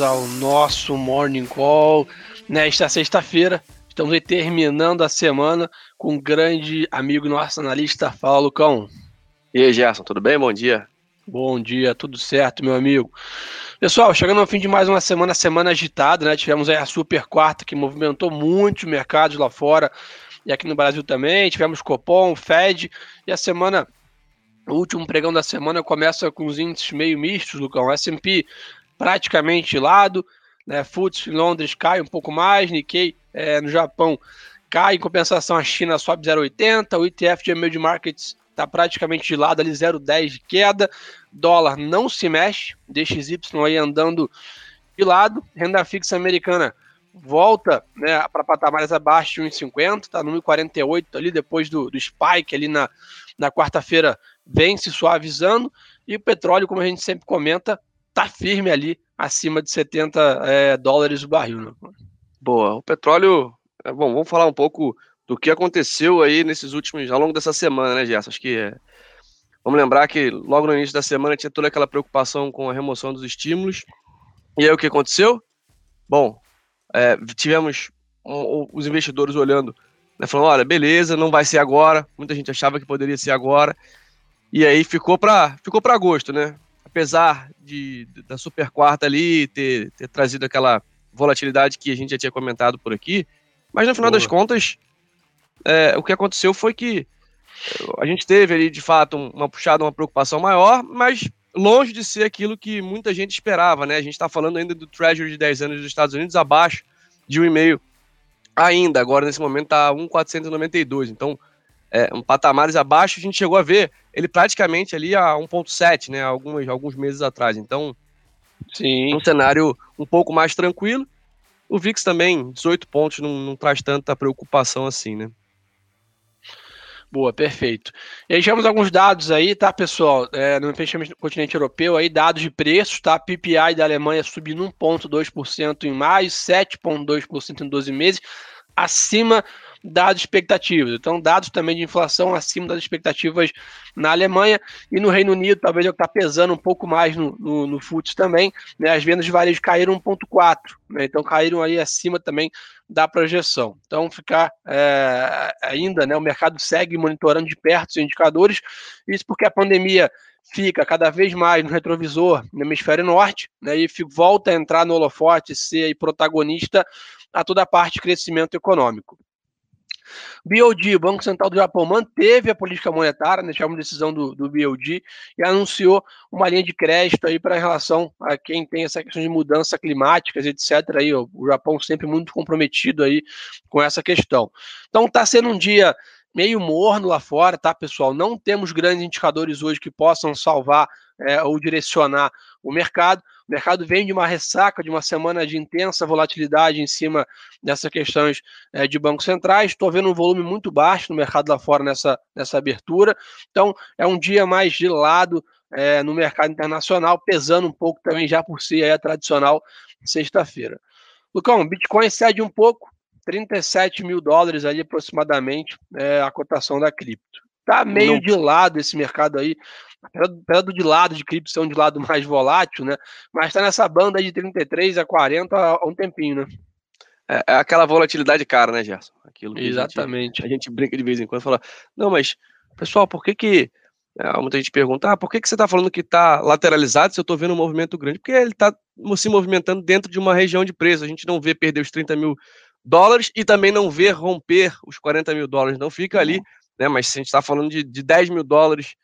bem-vindos ao nosso Morning Call nesta sexta-feira. Estamos aí terminando a semana com um grande amigo nosso analista. Fala, Lucão. E aí, Gerson, tudo bem? Bom dia. Bom dia, tudo certo, meu amigo. Pessoal, chegando ao fim de mais uma semana, semana agitada, né? Tivemos aí a super quarta que movimentou muitos mercados lá fora e aqui no Brasil também. Tivemos Copom, Fed e a semana o último pregão da semana começa com os índices meio mistos, Lucão. S&P praticamente lado, né? FTSE em Londres cai um pouco mais, Nikkei é, no Japão cai, em compensação a China sobe 0,80, o ETF de Emerging Markets está praticamente de lado ali, 0,10 de queda, dólar não se mexe, DXY aí andando de lado, renda fixa americana volta né, para patamares abaixo de 1,50, está no 1,48 ali depois do, do spike ali na, na quarta-feira vem se suavizando. E o petróleo, como a gente sempre comenta, está firme ali acima de 70 é, dólares o barril. Né? Boa, o petróleo, é, bom, vamos falar um pouco do que aconteceu aí nesses últimos, ao longo dessa semana, né, Gerson? Acho que é, vamos lembrar que logo no início da semana tinha toda aquela preocupação com a remoção dos estímulos. E aí o que aconteceu? Bom, é, tivemos um, os investidores olhando, né, falando, olha, beleza, não vai ser agora. Muita gente achava que poderia ser agora. E aí ficou para ficou para agosto, né? Apesar de, da super quarta ali ter, ter trazido aquela volatilidade que a gente já tinha comentado por aqui, mas no final Boa. das contas, é, o que aconteceu foi que a gente teve ali de fato uma puxada, uma preocupação maior, mas longe de ser aquilo que muita gente esperava, né? A gente está falando ainda do Treasury de 10 anos dos Estados Unidos abaixo de 1,5 ainda, agora nesse momento está 1,492, então é, um patamares abaixo, a gente chegou a ver ele praticamente ali a 1,7, né? Alguns, alguns meses atrás, então Sim. um cenário um pouco mais tranquilo. O VIX também, 18 pontos, não, não traz tanta preocupação assim, né? Boa, perfeito. E aí tivemos alguns dados aí, tá, pessoal? É, no fechamento do continente europeu, aí dados de preços, tá? PPI da Alemanha subindo 1,2% em maio, 7,2% em 12 meses, acima das expectativas. Então, dados também de inflação acima das expectativas na Alemanha e no Reino Unido, talvez é o que está pesando um pouco mais no, no, no FUTS também. Né, as vendas de varejo caíram 1,4, né, então caíram aí acima também da projeção. Então, ficar é, ainda, né, o mercado segue monitorando de perto os indicadores, isso porque a pandemia fica cada vez mais no retrovisor no hemisfério norte, né, e volta a entrar no holofote, ser protagonista a toda a parte de crescimento econômico. BOD, Banco Central do Japão, manteve a política monetária, né, uma decisão do, do BOD, e anunciou uma linha de crédito aí para relação a quem tem essa questão de mudanças climáticas, etc. Aí, ó, o Japão sempre muito comprometido aí com essa questão. Então está sendo um dia meio morno lá fora, tá, pessoal? Não temos grandes indicadores hoje que possam salvar é, ou direcionar o mercado. O mercado vem de uma ressaca, de uma semana de intensa volatilidade em cima dessas questões é, de bancos centrais. Estou vendo um volume muito baixo no mercado lá fora nessa, nessa abertura. Então, é um dia mais de lado é, no mercado internacional, pesando um pouco também já por si a tradicional sexta-feira. Lucão, Bitcoin cede um pouco, 37 mil dólares ali aproximadamente é, a cotação da cripto. Tá meio Não. de lado esse mercado aí do de lado de cripto ser um de lado mais volátil, né? Mas está nessa banda de 33 a 40 há um tempinho, né? É, é aquela volatilidade cara, né, Gerson? Aquilo Exatamente. A gente, a gente, brinca de vez em quando e fala, não, mas, pessoal, por que que. É, muita gente pergunta, ah, por que, que você está falando que está lateralizado se eu estou vendo um movimento grande? Porque ele está se movimentando dentro de uma região de preço. A gente não vê perder os 30 mil dólares e também não vê romper os 40 mil dólares. Não fica ali, né? Mas se a gente está falando de, de 10 mil dólares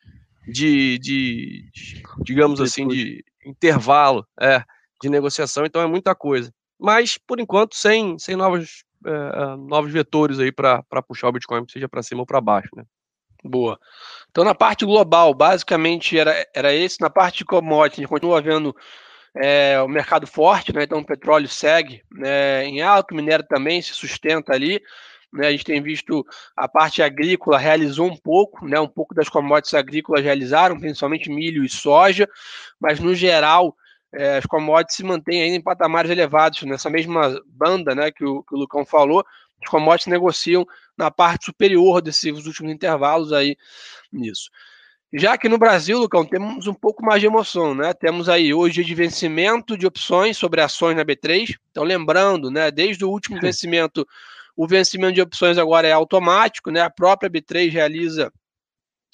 de, de, de digamos assim, de intervalo é, de negociação, então é muita coisa. Mas, por enquanto, sem, sem novos, é, novos vetores aí para puxar o Bitcoin, seja para cima ou para baixo, né? Boa. Então, na parte global, basicamente era, era esse. Na parte de commodities, a gente continua vendo é, o mercado forte, né? Então, o petróleo segue né, em alto, o minério também se sustenta ali. Né, a gente tem visto a parte agrícola realizou um pouco, né, um pouco das commodities agrícolas realizaram, principalmente milho e soja, mas no geral é, as commodities se mantêm ainda em patamares elevados, nessa mesma banda né, que, o, que o Lucão falou, as commodities negociam na parte superior desses últimos intervalos aí nisso. Já que no Brasil, Lucão, temos um pouco mais de emoção, né? Temos aí hoje de vencimento de opções sobre ações na B3. Então, lembrando, né, desde o último vencimento, o vencimento de opções agora é automático, né? A própria B3 realiza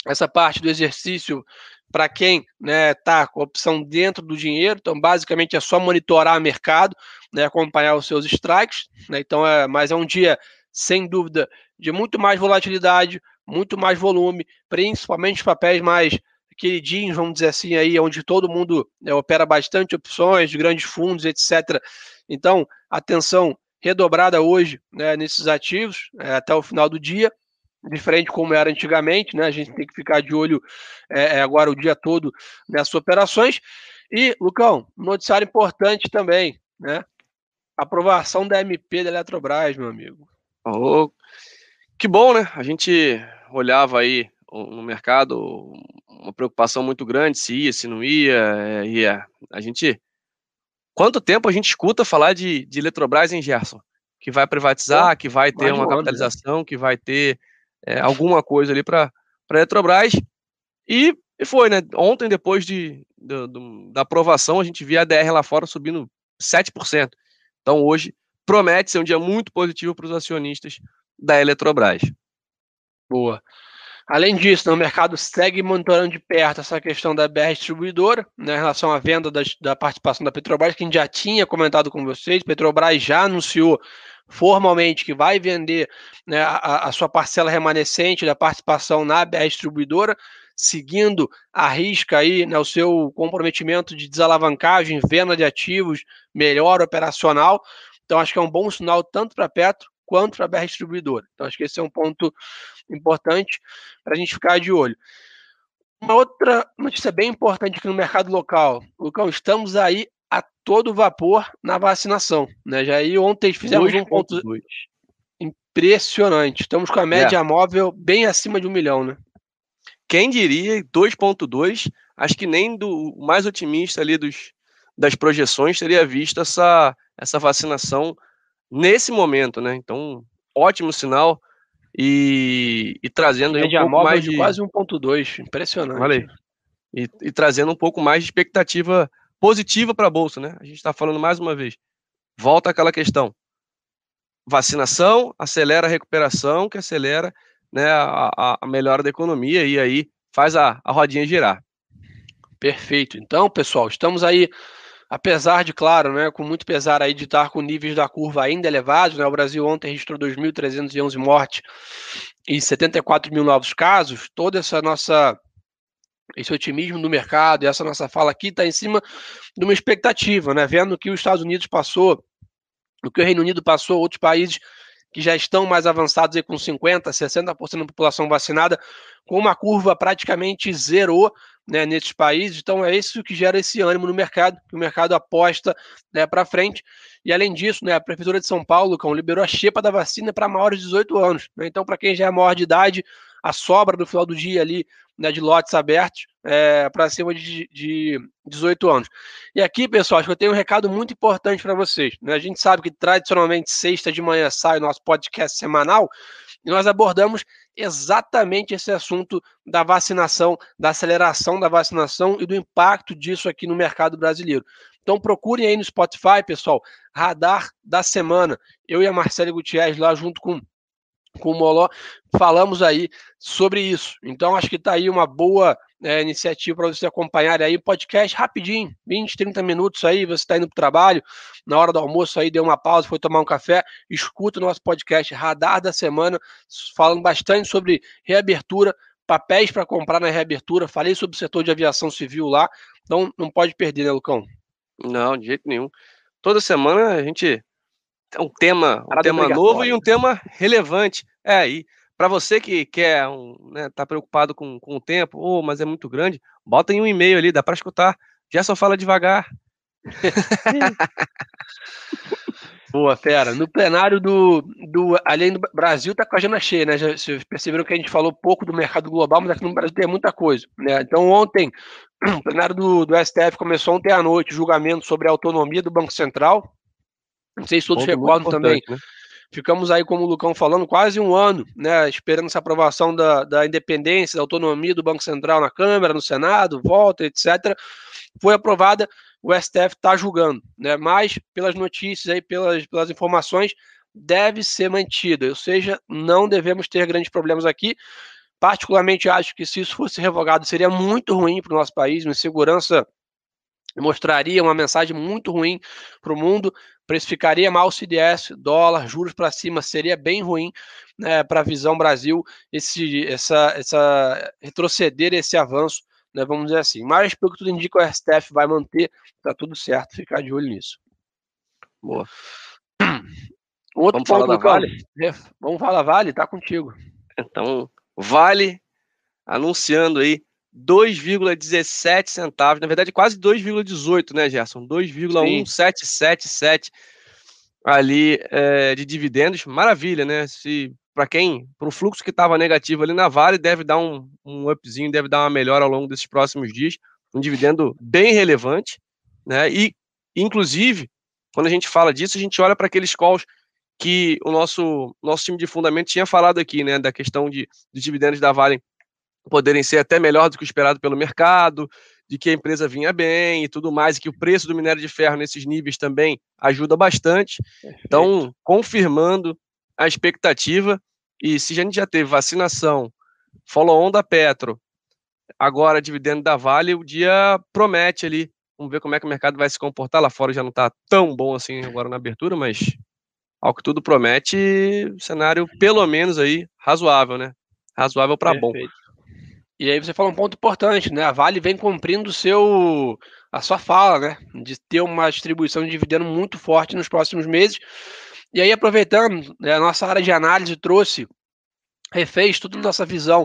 essa parte do exercício para quem né, tá com a opção dentro do dinheiro. Então, basicamente, é só monitorar o mercado, né, acompanhar os seus strikes. Né, então, é, mas é um dia, sem dúvida, de muito mais volatilidade, muito mais volume, principalmente os papéis mais queridinhos, vamos dizer assim, aí, onde todo mundo né, opera bastante opções, de grandes fundos, etc. Então, atenção redobrada hoje né, nesses ativos, é, até o final do dia diferente como era antigamente, né? A gente tem que ficar de olho é, é, agora o dia todo nessas operações. E, Lucão, noticiário importante também, né? Aprovação da MP da Eletrobras, meu amigo. Oh, que bom, né? A gente olhava aí no mercado uma preocupação muito grande se ia, se não ia, é, ia. A gente. Quanto tempo a gente escuta falar de, de Eletrobras em Gerson? Que vai privatizar, que vai ter uma né? capitalização, que vai ter é, alguma coisa ali para a Eletrobras. E, e, foi, né? Ontem, depois de, de, de, da aprovação, a gente via a DR lá fora subindo 7%. Então, hoje, promete ser um dia muito positivo para os acionistas da Eletrobras. Boa. Além disso, né, o mercado segue monitorando de perto essa questão da BR distribuidora, né, em relação à venda das, da participação da Petrobras, que a gente já tinha comentado com vocês. Petrobras já anunciou formalmente que vai vender né, a, a, sua parcela remanescente da participação na BR Distribuidora, seguindo a risca aí né, o seu comprometimento de desalavancagem, venda de ativos, melhor operacional. Então, acho que é um bom sinal tanto para a Petro quanto para a BR Distribuidora. Então, acho que esse é um ponto importante para a gente ficar de olho. Uma outra notícia bem importante aqui no mercado local. Lucão, estamos aí a todo vapor na vacinação. Né? Já aí ontem fizemos 2. um ponto 2. impressionante. Estamos com a média é. móvel bem acima de um milhão, né? Quem diria 2.2, acho que nem do mais otimista ali dos, das projeções teria visto essa, essa vacinação nesse momento, né? Então, ótimo sinal e, e trazendo aí um pouco mais de, de quase 1.2, impressionante. Olha E, e trazendo um pouco mais de expectativa positiva para a bolsa, né? A gente está falando mais uma vez. Volta aquela questão. Vacinação acelera a recuperação, que acelera né, a, a melhora da economia e aí faz a, a rodinha girar. Perfeito. Então, pessoal, estamos aí, apesar de, claro, né, com muito pesar aí de estar com níveis da curva ainda elevados, né, o Brasil ontem registrou 2.311 mortes e 74 mil novos casos, toda essa nossa esse otimismo do mercado e essa nossa fala aqui está em cima de uma expectativa, né? Vendo que os Estados Unidos passou, o que o Reino Unido passou, outros países que já estão mais avançados aí com 50%, 60% da população vacinada, com uma curva praticamente zerou né, nesses países. Então é isso que gera esse ânimo no mercado, que o mercado aposta né, para frente. E além disso, né, a Prefeitura de São Paulo, Cão, liberou a xepa da vacina para maiores de 18 anos. Né? Então, para quem já é maior de idade, a sobra do final do dia ali né, de lotes abertos é, para cima de, de 18 anos. E aqui, pessoal, acho que eu tenho um recado muito importante para vocês. Né? A gente sabe que tradicionalmente sexta de manhã sai o nosso podcast semanal e nós abordamos exatamente esse assunto da vacinação, da aceleração da vacinação e do impacto disso aqui no mercado brasileiro. Então procurem aí no Spotify, pessoal, Radar da Semana. Eu e a Marcela Gutierrez lá junto com com o Moló, falamos aí sobre isso. Então, acho que está aí uma boa é, iniciativa para você acompanhar aí o podcast rapidinho, 20, 30 minutos aí, você está indo para o trabalho, na hora do almoço aí, deu uma pausa, foi tomar um café, escuta o nosso podcast Radar da Semana, falando bastante sobre reabertura, papéis para comprar na reabertura, falei sobre o setor de aviação civil lá, então não pode perder, né, Lucão? Não, de jeito nenhum. Toda semana a gente um tema, um tema novo e um tema relevante. É, e para você que quer, um, né, tá preocupado com, com o tempo, oh, mas é muito grande, bota em um e-mail ali, dá para escutar. Já só fala devagar. Boa, fera. No plenário do, do Além do Brasil tá com a agenda cheia, né? Já, vocês perceberam que a gente falou pouco do mercado global, mas aqui no Brasil tem muita coisa. Né? Então, ontem, o plenário do, do STF começou ontem à noite, julgamento sobre a autonomia do Banco Central. Não sei se todos recordam também. Né? Ficamos aí, como o Lucão falando, quase um ano, né, esperando essa aprovação da, da independência, da autonomia do Banco Central na Câmara, no Senado, volta, etc. Foi aprovada, o STF está julgando, né, mas pelas notícias aí, pelas, pelas informações, deve ser mantida, ou seja, não devemos ter grandes problemas aqui. Particularmente acho que se isso fosse revogado seria muito ruim para o nosso país, uma insegurança mostraria uma mensagem muito ruim para o mundo, precificaria mal o CDS, dólar, juros para cima, seria bem ruim né, para a visão Brasil esse, essa, essa retroceder esse avanço, né, vamos dizer assim. Mas pelo que tudo indica, o STF vai manter, tá tudo certo, ficar de olho nisso. Boa. Outro Vamos ponto, falar da Vale? É, vamos falar Vale, tá contigo. Então, Vale anunciando aí 2,17 centavos, na verdade quase 2,18, né, Gerson? 2,1777 ali é, de dividendos, maravilha, né? Se para quem, para o fluxo que estava negativo ali na Vale, deve dar um, um upzinho, deve dar uma melhora ao longo desses próximos dias, um dividendo bem relevante, né? E inclusive, quando a gente fala disso, a gente olha para aqueles calls que o nosso nosso time de fundamento tinha falado aqui, né, da questão de, de dividendos da Vale poderem ser até melhor do que o esperado pelo mercado, de que a empresa vinha bem e tudo mais, e que o preço do minério de ferro nesses níveis também ajuda bastante. Então, confirmando a expectativa, e se a gente já teve vacinação, follow-on da Petro, agora dividendo da Vale, o dia promete ali. Vamos ver como é que o mercado vai se comportar. Lá fora já não está tão bom assim agora na abertura, mas ao que tudo promete, cenário pelo menos aí razoável, né? Razoável para bom. E aí você fala um ponto importante, né? A Vale vem cumprindo seu a sua fala, né? De ter uma distribuição de dividendo muito forte nos próximos meses. E aí, aproveitando, né, a nossa área de análise trouxe, refez toda a nossa visão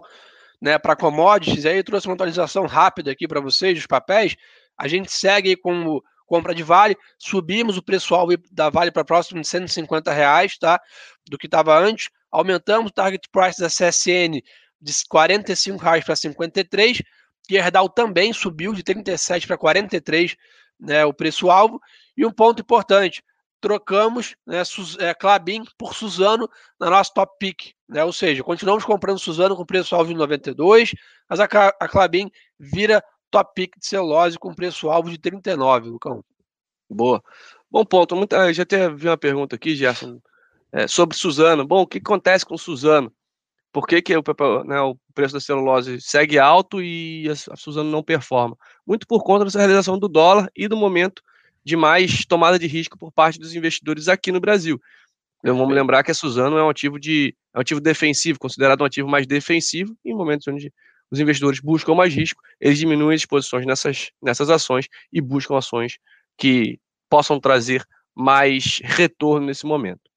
né, para commodities, e aí trouxe uma atualização rápida aqui para vocês dos papéis. A gente segue com compra de Vale, subimos o preço-alvo da Vale para próximo de 150 reais, tá? Do que estava antes. Aumentamos o target price da CSN de 45 reais para 53. Gerdau também subiu de 37 para 43 né, o preço-alvo. E um ponto importante, trocamos né, é, Clabin por Suzano na nossa top pick. Né, ou seja, continuamos comprando Suzano com preço-alvo de 92, mas a, a Clabin vira top pick de celulose com preço-alvo de 39, Lucão. Boa. Bom ponto. Muita, já vi uma pergunta aqui, Gerson, é, sobre Suzano. Bom, o que acontece com Suzano? Por que, que o, né, o preço da celulose segue alto e a, a Suzano não performa? Muito por conta dessa realização do dólar e do momento de mais tomada de risco por parte dos investidores aqui no Brasil. Então, vamos lembrar que a Suzano é um ativo de é um ativo defensivo, considerado um ativo mais defensivo, em momentos onde os investidores buscam mais risco, eles diminuem as exposições nessas, nessas ações e buscam ações que possam trazer mais retorno nesse momento.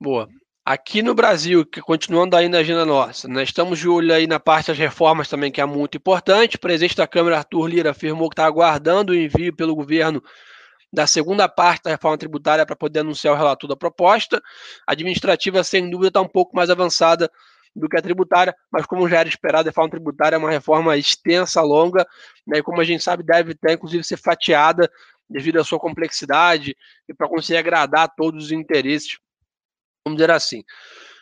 Boa. Aqui no Brasil, que continuando aí na agenda nossa, nós estamos de olho aí na parte das reformas também, que é muito importante. O presidente da Câmara, Arthur Lira, afirmou que está aguardando o envio pelo governo da segunda parte da reforma tributária para poder anunciar o relator da proposta. A administrativa, sem dúvida, está um pouco mais avançada do que a tributária, mas como já era esperado, a reforma tributária é uma reforma extensa, longa, né, e como a gente sabe, deve até, inclusive, ser fatiada devido à sua complexidade e para conseguir agradar todos os interesses vamos dizer assim.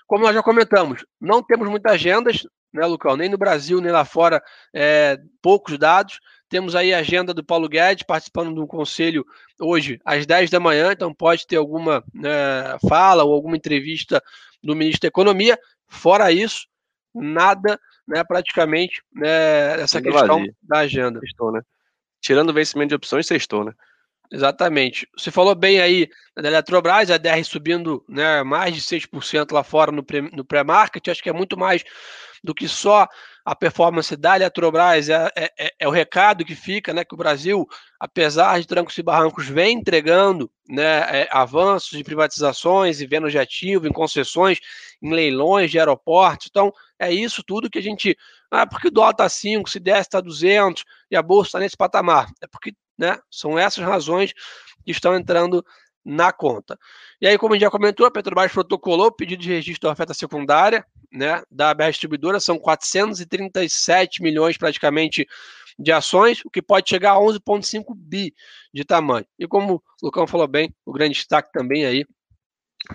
Como nós já comentamos, não temos muitas agendas, né, Lucão? Nem no Brasil, nem lá fora, é, poucos dados. Temos aí a agenda do Paulo Guedes participando de um conselho hoje às 10 da manhã, então pode ter alguma né, fala ou alguma entrevista do ministro da Economia. Fora isso, nada, né, praticamente, né, essa questão da agenda. Sextou, né? Tirando o vencimento de opções, sextou, né? Exatamente. Você falou bem aí da Eletrobras, a DR subindo né, mais de 6% lá fora no pré-market. Acho que é muito mais do que só a performance da Eletrobras. É, é, é, é, o recado que fica, né? Que o Brasil, apesar de trancos e barrancos, vem entregando né, é, avanços de privatizações e vendas de ativo, em concessões, em leilões de aeroportos. Então, é isso tudo que a gente. Ah, porque o dólar está 5, se der está 200 e a bolsa está nesse patamar. É porque né? São essas razões que estão entrando na conta. E aí, como a gente já comentou, a Petrobras protocolou o pedido de registro da oferta secundária né, da BR Distribuidora, são 437 milhões praticamente de ações, o que pode chegar a 11,5 bi de tamanho. E como o Lucão falou bem, o grande destaque também aí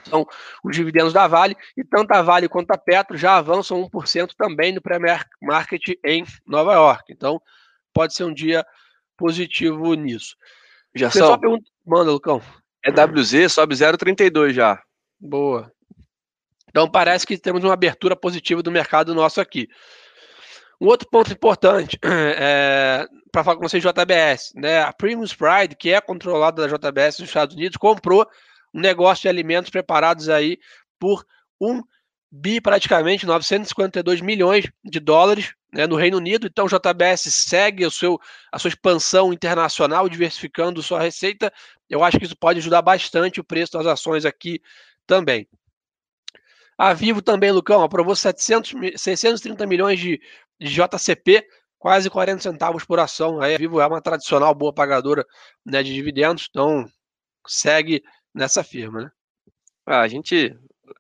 são os dividendos da Vale, e tanto a Vale quanto a Petro já avançam 1% também no pré-market em Nova York. Então, pode ser um dia positivo nisso. Já só pergunta... Manda, Lucão. É WZ, sobe 0,32 já. Boa. Então, parece que temos uma abertura positiva do mercado nosso aqui. Um outro ponto importante é, para falar com vocês JBS, né? A Primus Pride, que é controlada da JBS nos Estados Unidos, comprou um negócio de alimentos preparados aí por um bi praticamente 952 milhões de dólares né, no Reino Unido. Então, o JBS segue o seu, a sua expansão internacional, diversificando sua receita. Eu acho que isso pode ajudar bastante o preço das ações aqui também. A Vivo também, Lucão, aprovou 700, 630 milhões de, de JCP, quase 40 centavos por ação. A Vivo é uma tradicional boa pagadora né, de dividendos, então segue nessa firma, né? Ah, a gente.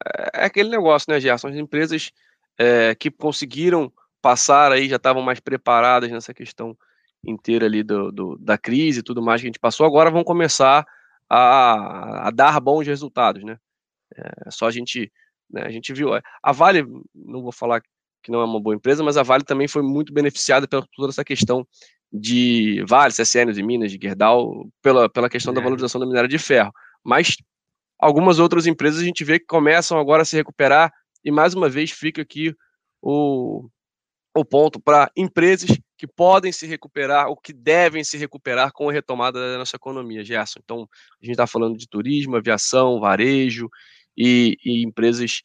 É, é aquele negócio, né, Gerson? As empresas é, que conseguiram passar aí, já estavam mais preparadas nessa questão inteira ali do, do, da crise e tudo mais que a gente passou, agora vão começar a, a dar bons resultados, né? É só a gente, né, a gente viu, é, a Vale, não vou falar que não é uma boa empresa, mas a Vale também foi muito beneficiada pela toda essa questão de Vale, CSN de Minas, de Gerdau, pela, pela questão é. da valorização da minério de ferro. Mas algumas outras empresas a gente vê que começam agora a se recuperar e mais uma vez fica aqui o, o ponto para empresas que podem se recuperar, ou que devem se recuperar com a retomada da nossa economia, Gerson. Então, a gente está falando de turismo, aviação, varejo e, e empresas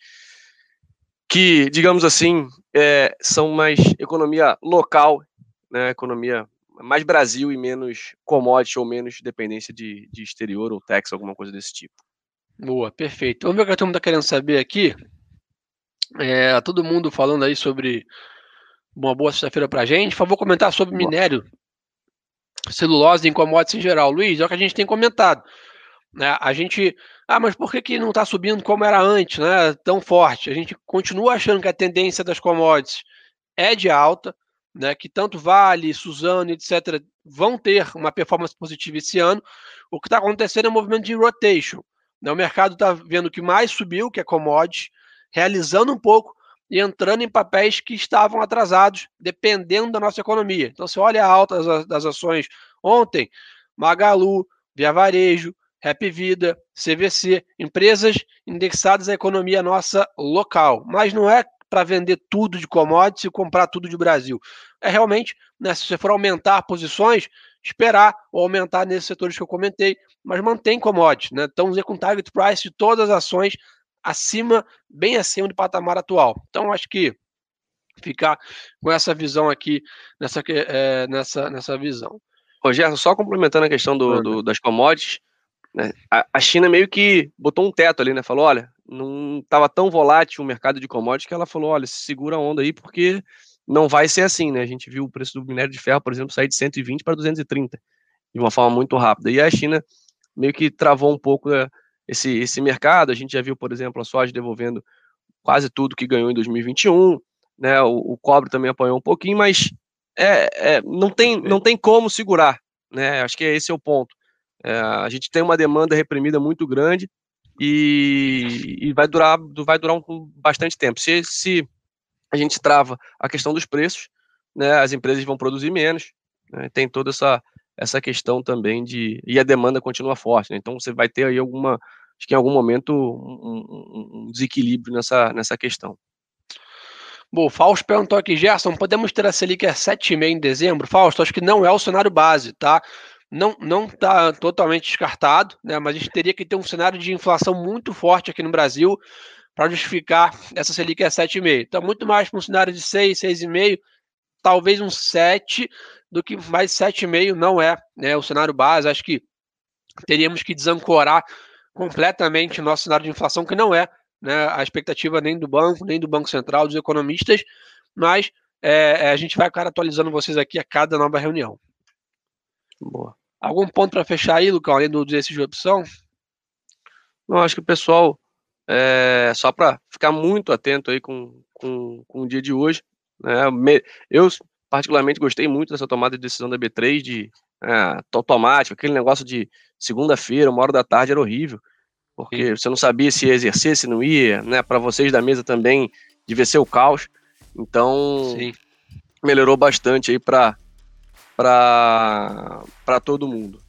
que, digamos assim, é, são mais economia local, né, economia mais Brasil e menos commodity ou menos dependência de, de exterior ou tax, alguma coisa desse tipo. Boa, perfeito. Vamos ver o que a turma está querendo saber aqui. É, todo mundo falando aí sobre uma boa sexta-feira para a gente. Por favor, comentar sobre minério, celulose e commodities em geral. Luiz, é o que a gente tem comentado. Né? A gente. Ah, mas por que, que não está subindo como era antes, né? Tão forte? A gente continua achando que a tendência das commodities é de alta, né? Que tanto Vale, Suzano, etc., vão ter uma performance positiva esse ano. O que está acontecendo é um movimento de rotation. Né? O mercado está vendo que mais subiu, que é commodities, realizando um pouco e entrando em papéis que estavam atrasados, dependendo da nossa economia. Então, você olha a alta das, ações ontem, Magalu, Via Varejo, Rap Vida, CVC, empresas indexadas à economia nossa local. Mas não é para vender tudo de commodities e comprar tudo de Brasil. É realmente, né, se você for aumentar posições, esperar ou aumentar nesses setores que eu comentei, mas mantém commodities. Né? Então, com target price de todas as ações acima, bem acima do patamar atual. Então, acho que ficar com essa visão aqui, nessa, é, nessa, nessa visão. Rogério, só complementando a questão do, do das commodities, né, a, a, China meio que botou um teto ali, né? Falou, olha, não estava tão volátil o mercado de commodities que ela falou, olha, segura a onda aí porque não vai ser assim, né? A gente viu o preço do minério de ferro, por exemplo, sair de 120 para 230 de uma forma muito rápida. E a China meio que travou um pouco né, esse, esse mercado. A gente já viu, por exemplo, a soja devolvendo quase tudo que ganhou em 2021, né? O, o cobre também apanhou um pouquinho, mas é, é, não, tem, não tem como segurar, né? Acho que esse é o ponto. É, a gente tem uma demanda reprimida muito grande e, e vai durar, vai durar um, bastante tempo. Se, se a gente trava a questão dos preços, né? As empresas vão produzir menos. Né, tem toda essa essa questão também de e a demanda continua forte, né? então você vai ter aí alguma acho que em algum momento um, um desequilíbrio nessa, nessa questão. Bom, Fausto perguntou aqui, Gerson, podemos ter a Selic a 7,5 em dezembro? Fausto, acho que não é o cenário base, tá? Não não está totalmente descartado, né? Mas a gente teria que ter um cenário de inflação muito forte aqui no Brasil para justificar essa Selic a 7,5. Então, muito mais para um cenário de 6, 6,5, talvez um 7, do que mais 7,5 não é né, o cenário base. Acho que teríamos que desancorar completamente o nosso cenário de inflação, que não é né, a expectativa nem do banco, nem do Banco Central, dos economistas, mas é, é a gente vai ficar atualizando vocês aqui a cada nova reunião. Boa. Algum ponto para fechar aí, Lucão, além do desses de opção? Não, acho que o pessoal, é, só para ficar muito atento aí com, com, com o dia de hoje, né, eu particularmente gostei muito dessa tomada de decisão da B3 de é, automático, aquele negócio de segunda-feira, uma hora da tarde era horrível. porque Sim. você não sabia se ia exercer, se não ia, né? Para vocês da mesa também devia ser o caos. Então, Sim. melhorou bastante aí para para todo mundo.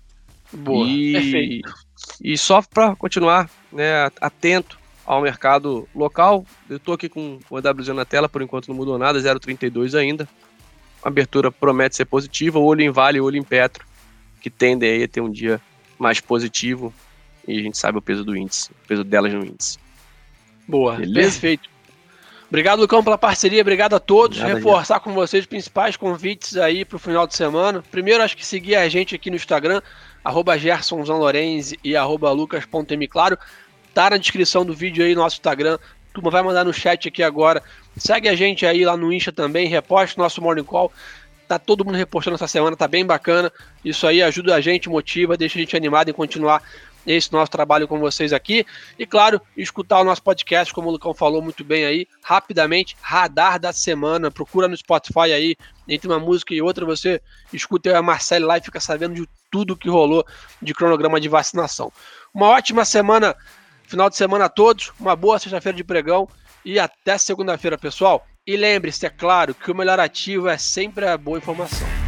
Boa, e, perfeito. E só para continuar né, atento ao mercado local, eu estou aqui com o EWZ na tela, por enquanto não mudou nada, 0,32 ainda. A abertura promete ser positiva, olho em Vale, olho em Petro, que tendem aí a ter um dia mais positivo e a gente sabe o peso do índice, o peso delas no índice. Boa, Beleza? perfeito. Obrigado, Lucão, pela parceria. Obrigado a todos. Nada Reforçar com vocês os principais convites aí para o final de semana. Primeiro, acho que seguir a gente aqui no Instagram, arroba e arroba lucas.mclaro. Tá na descrição do vídeo aí, nosso Instagram. Turma vai mandar no chat aqui agora. Segue a gente aí lá no Insta também, reposte nosso Morning Call. Tá todo mundo repostando essa semana, tá bem bacana. Isso aí ajuda a gente, motiva, deixa a gente animado em continuar esse nosso trabalho com vocês aqui. E claro, escutar o nosso podcast, como o Lucão falou muito bem aí, rapidamente, radar da semana. Procura no Spotify aí, entre uma música e outra, você escuta a Marcelo lá e fica sabendo de tudo que rolou de cronograma de vacinação. Uma ótima semana, final de semana a todos, uma boa sexta-feira de pregão e até segunda-feira, pessoal. E lembre-se, é claro, que o melhor ativo é sempre a boa informação.